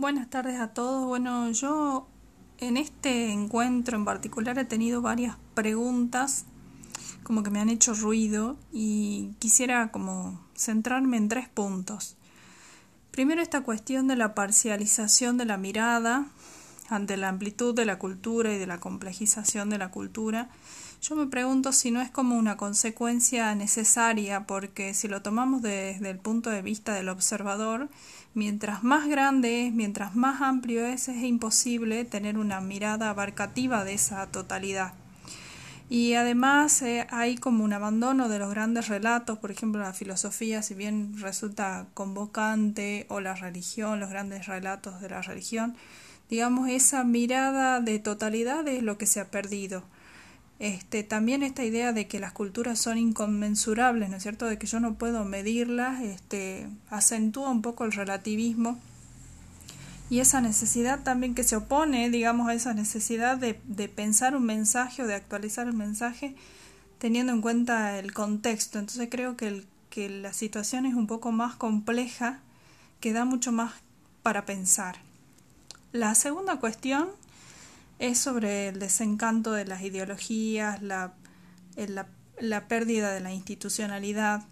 Buenas tardes a todos. Bueno, yo en este encuentro en particular he tenido varias preguntas como que me han hecho ruido y quisiera como centrarme en tres puntos. Primero esta cuestión de la parcialización de la mirada ante la amplitud de la cultura y de la complejización de la cultura. Yo me pregunto si no es como una consecuencia necesaria, porque si lo tomamos desde el punto de vista del observador, mientras más grande es, mientras más amplio es, es imposible tener una mirada abarcativa de esa totalidad. Y además eh, hay como un abandono de los grandes relatos, por ejemplo la filosofía, si bien resulta convocante, o la religión, los grandes relatos de la religión, digamos esa mirada de totalidad es lo que se ha perdido. Este, también esta idea de que las culturas son inconmensurables, ¿no es cierto?, de que yo no puedo medirlas, este, acentúa un poco el relativismo y esa necesidad también que se opone, digamos, a esa necesidad de, de pensar un mensaje o de actualizar el mensaje teniendo en cuenta el contexto. Entonces creo que, el, que la situación es un poco más compleja, que da mucho más para pensar. La segunda cuestión es sobre el desencanto de las ideologías, la, la, pérdida de la institucionalidad,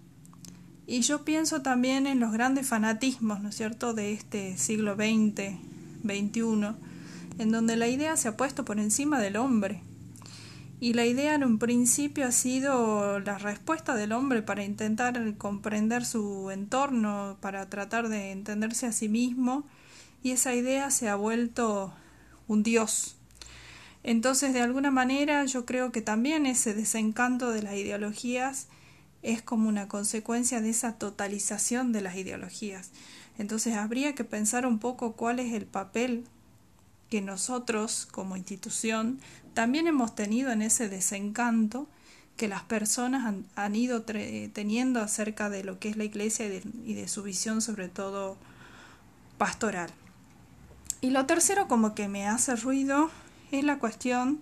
y yo pienso también en los grandes fanatismos, ¿no es cierto?, de este siglo XX, XXI, en donde la idea se ha puesto por encima del hombre. Y la idea en un principio ha sido la respuesta del hombre para intentar comprender su entorno, para tratar de entenderse a sí mismo, y esa idea se ha vuelto un dios. Entonces, de alguna manera, yo creo que también ese desencanto de las ideologías es como una consecuencia de esa totalización de las ideologías. Entonces habría que pensar un poco cuál es el papel que nosotros como institución también hemos tenido en ese desencanto que las personas han, ido teniendo acerca de lo que es la iglesia y de su visión sobre todo pastoral. Y lo tercero como que me hace ruido es la cuestión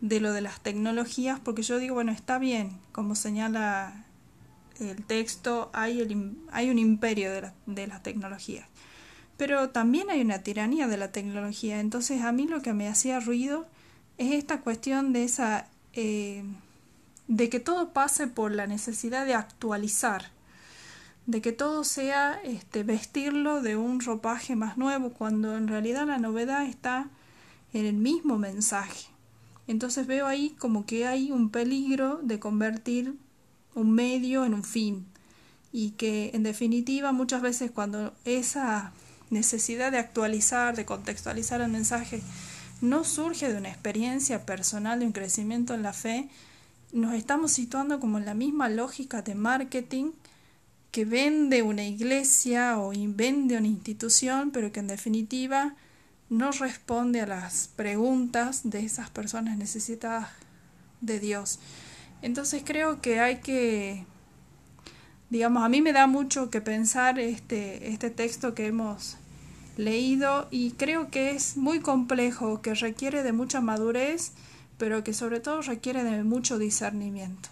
de lo de las tecnologías, porque yo digo, bueno, está bien, como señala el texto, hay, el, hay un imperio de, de las tecnologías, pero también hay una tiranía de la tecnología. Entonces a mí lo que me hacía ruido es esta cuestión de esa... Eh, de que todo pase por la necesidad de actualizar, de que todo sea este, vestirlo de un ropaje más nuevo, cuando en realidad la novedad está en el mismo mensaje. Entonces veo ahí como que hay un peligro de convertir un medio en un fin y que en definitiva muchas veces cuando esa necesidad de actualizar, de contextualizar el mensaje no surge de una experiencia personal, de un crecimiento en la fe, nos estamos situando como en la misma lógica de marketing que vende una iglesia o vende una institución, pero que en definitiva no responde a las preguntas de esas personas necesitadas de Dios. Entonces creo que hay que, digamos, a mí me da mucho que pensar este, este texto que hemos leído y creo que es muy complejo, que requiere de mucha madurez, pero que sobre todo requiere de mucho discernimiento.